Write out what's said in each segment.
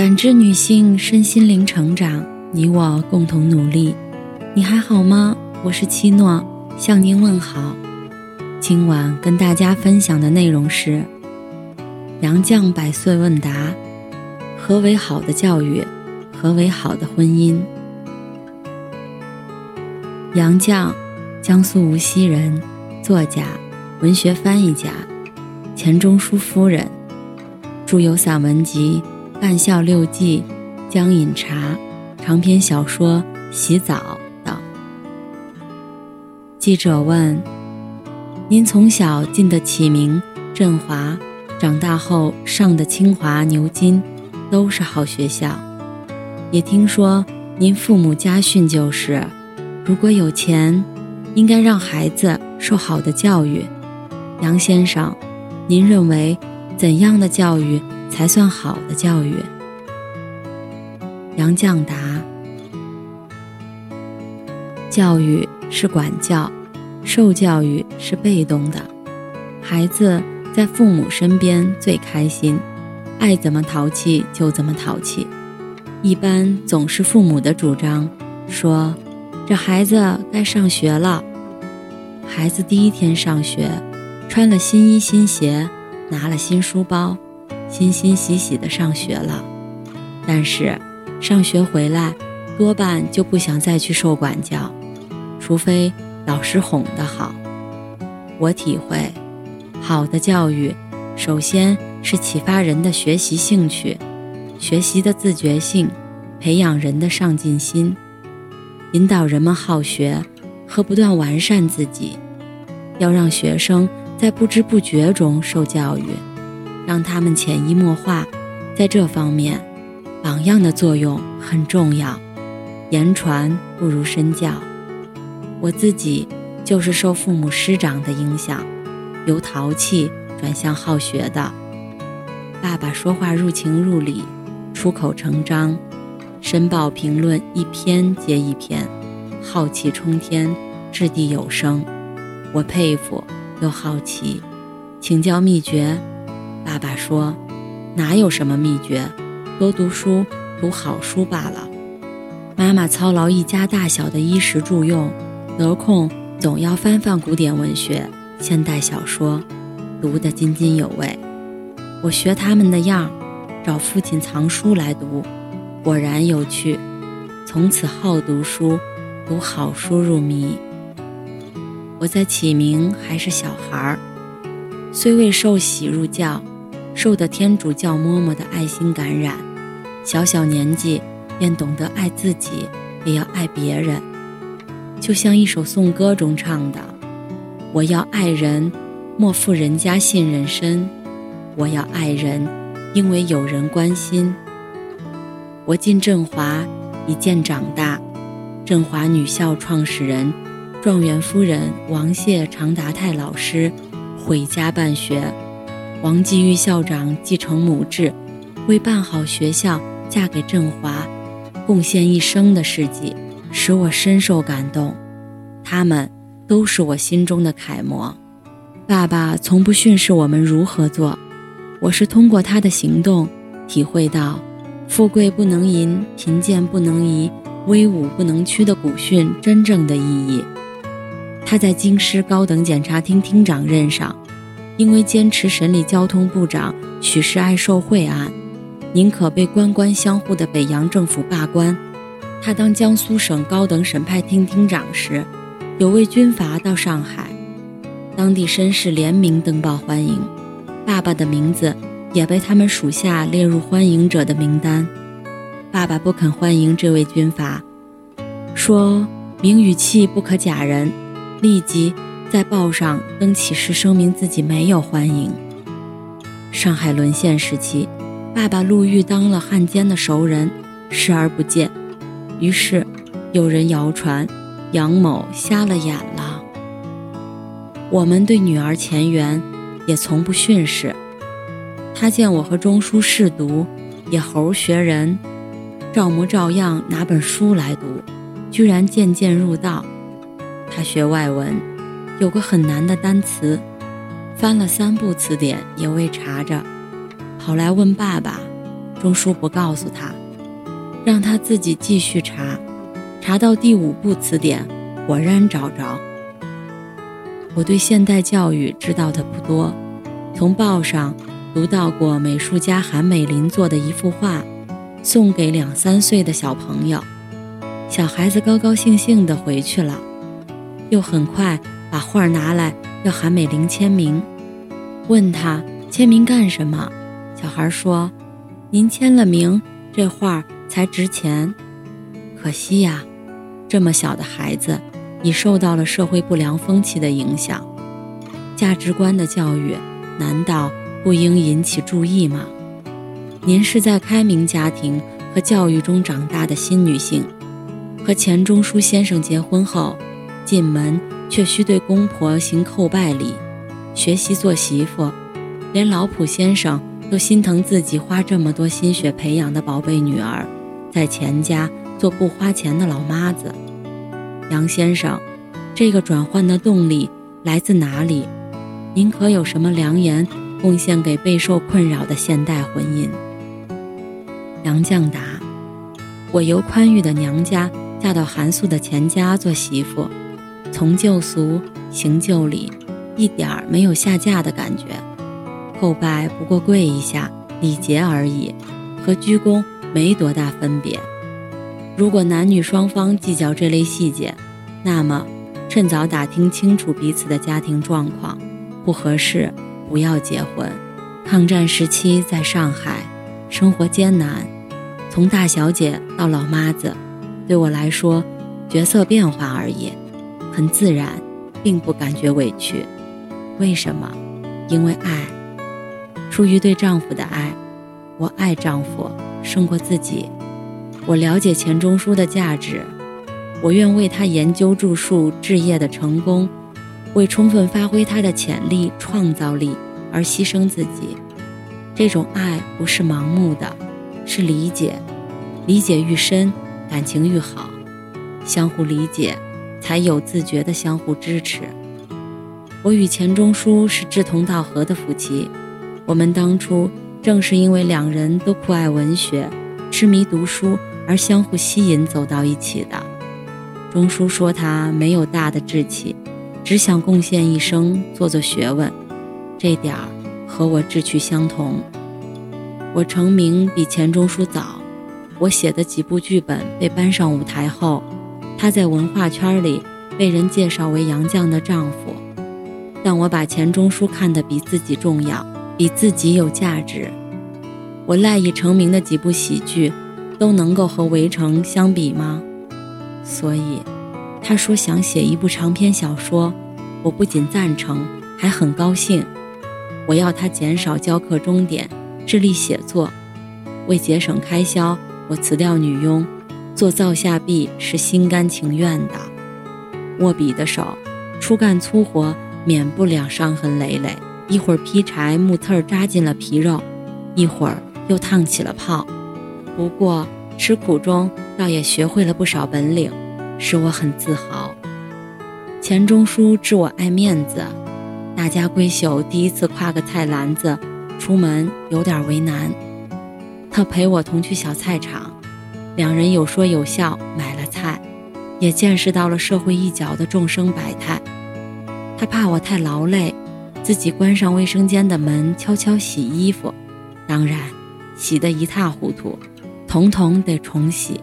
感知女性身心灵成长，你我共同努力。你还好吗？我是七诺，向您问好。今晚跟大家分享的内容是：杨绛百岁问答，何为好的教育？何为好的婚姻？杨绛，江苏无锡人，作家、文学翻译家，钱钟书夫人，著有散文集《干校六记》《江饮茶》，长篇小说《洗澡》等。记者问：“您从小进的启明、振华，长大后上的清华、牛津，都是好学校。也听说您父母家训就是。”如果有钱，应该让孩子受好的教育。杨先生，您认为怎样的教育才算好的教育？杨绛答：教育是管教，受教育是被动的。孩子在父母身边最开心，爱怎么淘气就怎么淘气。一般总是父母的主张，说。这孩子该上学了。孩子第一天上学，穿了新衣新鞋，拿了新书包，欣欣喜喜地上学了。但是，上学回来，多半就不想再去受管教，除非老师哄得好。我体会，好的教育，首先是启发人的学习兴趣，学习的自觉性，培养人的上进心。引导人们好学和不断完善自己，要让学生在不知不觉中受教育，让他们潜移默化。在这方面，榜样的作用很重要。言传不如身教。我自己就是受父母师长的影响，由淘气转向好学的。爸爸说话入情入理，出口成章。申报评论一篇接一篇，浩气冲天，掷地有声。我佩服又好奇，请教秘诀。爸爸说：“哪有什么秘诀，多读书，读好书罢了。”妈妈操劳一家大小的衣食住用，得空总要翻翻古典文学、现代小说，读得津津有味。我学他们的样，找父亲藏书来读。果然有趣，从此好读书，读好书入迷。我在启明还是小孩儿，虽未受洗入教，受的天主教嬷嬷的爱心感染，小小年纪便懂得爱自己，也要爱别人。就像一首颂歌中唱的：“我要爱人，莫负人家信任深；我要爱人，因为有人关心。”我进振华，一见长大。振华女校创始人、状元夫人王谢长达泰老师毁家办学，王继玉校长继承母志，为办好学校嫁给振华，贡献一生的事迹，使我深受感动。他们都是我心中的楷模。爸爸从不训示我们如何做，我是通过他的行动体会到。富贵不能淫，贫贱不能移，威武不能屈的古训真正的意义。他在京师高等检察厅厅长任上，因为坚持审理交通部长许世爱受贿案，宁可被官官相护的北洋政府罢官。他当江苏省高等审判厅厅长时，有位军阀到上海，当地绅士联名登报欢迎，爸爸的名字。也被他们属下列入欢迎者的名单。爸爸不肯欢迎这位军阀，说名与气不可假人，立即在报上登启事声明自己没有欢迎。上海沦陷时期，爸爸陆玉当了汉奸的熟人，视而不见。于是有人谣传杨某瞎了眼了。我们对女儿钱媛也从不训示。他见我和钟书试读，也猴学人，照模照样拿本书来读，居然渐渐入道。他学外文，有个很难的单词，翻了三部词典也未查着，跑来问爸爸：“钟叔不告诉他，让他自己继续查，查到第五部词典，果然找着。我对现代教育知道的不多，从报上读到过美术家韩美林做的一幅画，送给两三岁的小朋友，小孩子高高兴兴地回去了，又很快把画拿来要韩美林签名，问他签名干什么？小孩说：“您签了名，这画才值钱。”可惜呀，这么小的孩子。已受到了社会不良风气的影响，价值观的教育难道不应引起注意吗？您是在开明家庭和教育中长大的新女性，和钱钟书先生结婚后，进门却需对公婆行叩拜礼，学习做媳妇，连老普先生都心疼自己花这么多心血培养的宝贝女儿，在钱家做不花钱的老妈子。杨先生，这个转换的动力来自哪里？您可有什么良言贡献给备受困扰的现代婚姻？杨绛答：我由宽裕的娘家嫁到寒素的钱家做媳妇，从旧俗，行旧礼，一点儿没有下嫁的感觉。叩拜不过跪一下，礼节而已，和鞠躬没多大分别。如果男女双方计较这类细节，那么趁早打听清楚彼此的家庭状况，不合适不要结婚。抗战时期在上海生活艰难，从大小姐到老妈子，对我来说角色变化而已，很自然，并不感觉委屈。为什么？因为爱，出于对丈夫的爱，我爱丈夫胜过自己。我了解钱钟书的价值，我愿为他研究著述置业的成功，为充分发挥他的潜力创造力而牺牲自己。这种爱不是盲目的，是理解，理解愈深，感情愈好。相互理解，才有自觉的相互支持。我与钱钟书是志同道合的夫妻，我们当初正是因为两人都酷爱文学，痴迷读书。而相互吸引走到一起的，钟书说他没有大的志气，只想贡献一生做做学问，这点儿和我志趣相同。我成名比钱钟书早，我写的几部剧本被搬上舞台后，他在文化圈里被人介绍为杨绛的丈夫。但我把钱钟书看得比自己重要，比自己有价值。我赖以成名的几部喜剧。都能够和《围城》相比吗？所以，他说想写一部长篇小说，我不仅赞成，还很高兴。我要他减少教课钟点，致力写作。为节省开销，我辞掉女佣，做灶下婢是心甘情愿的。握笔的手，初干粗活，免不了伤痕累累。一会儿劈柴，木刺扎进了皮肉；一会儿又烫起了泡。不过吃苦中，倒也学会了不少本领，使我很自豪。钱钟书知我爱面子，大家闺秀第一次挎个菜篮子出门有点为难，他陪我同去小菜场，两人有说有笑买了菜，也见识到了社会一角的众生百态。他怕我太劳累，自己关上卫生间的门，悄悄洗衣服，当然洗得一塌糊涂。统统得重洗，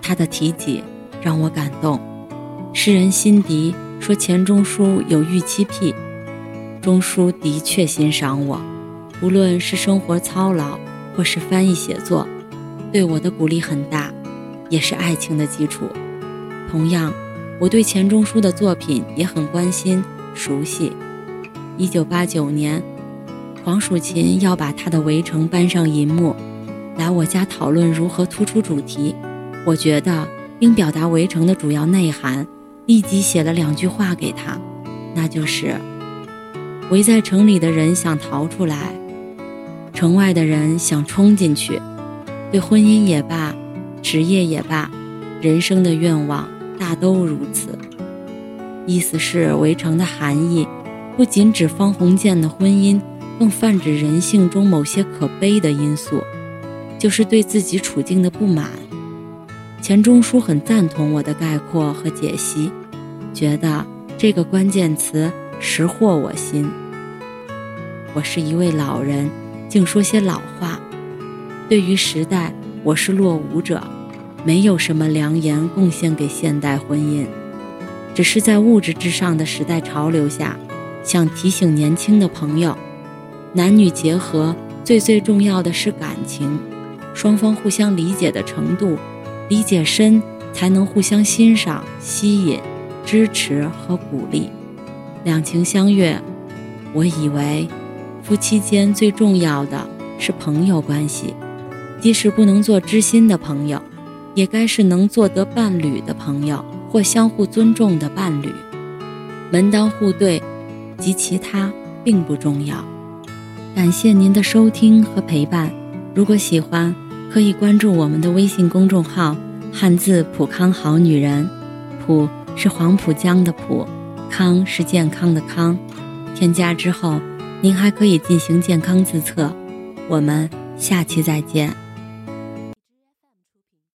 他的提及让我感动。诗人辛迪说钱钟书有预期癖，钟书的确欣赏我，无论是生活操劳或是翻译写作，对我的鼓励很大，也是爱情的基础。同样，我对钱钟书的作品也很关心熟悉。一九八九年，黄蜀芹要把他的《围城》搬上银幕。来我家讨论如何突出主题，我觉得应表达围城的主要内涵，立即写了两句话给他，那就是：围在城里的人想逃出来，城外的人想冲进去。对婚姻也罢，职业也罢，人生的愿望大都如此。意思是围城的含义，不仅指方鸿渐的婚姻，更泛指人性中某些可悲的因素。就是对自己处境的不满。钱钟书很赞同我的概括和解析，觉得这个关键词识获我心。我是一位老人，竟说些老话。对于时代，我是落伍者，没有什么良言贡献给现代婚姻，只是在物质至上的时代潮流下，想提醒年轻的朋友：男女结合最最重要的是感情，双方互相理解的程度，理解深才能互相欣赏、吸引、支持和鼓励，两情相悦。我以为，夫妻间最重要的是朋友关系。即使不能做知心的朋友，也该是能做得伴侣的朋友或相互尊重的伴侣。门当户对及其他并不重要。感谢您的收听和陪伴。如果喜欢，可以关注我们的微信公众号“汉字普康好女人”，普是黄浦江的浦，康是健康的康。添加之后，您还可以进行健康自测。我们下期再见。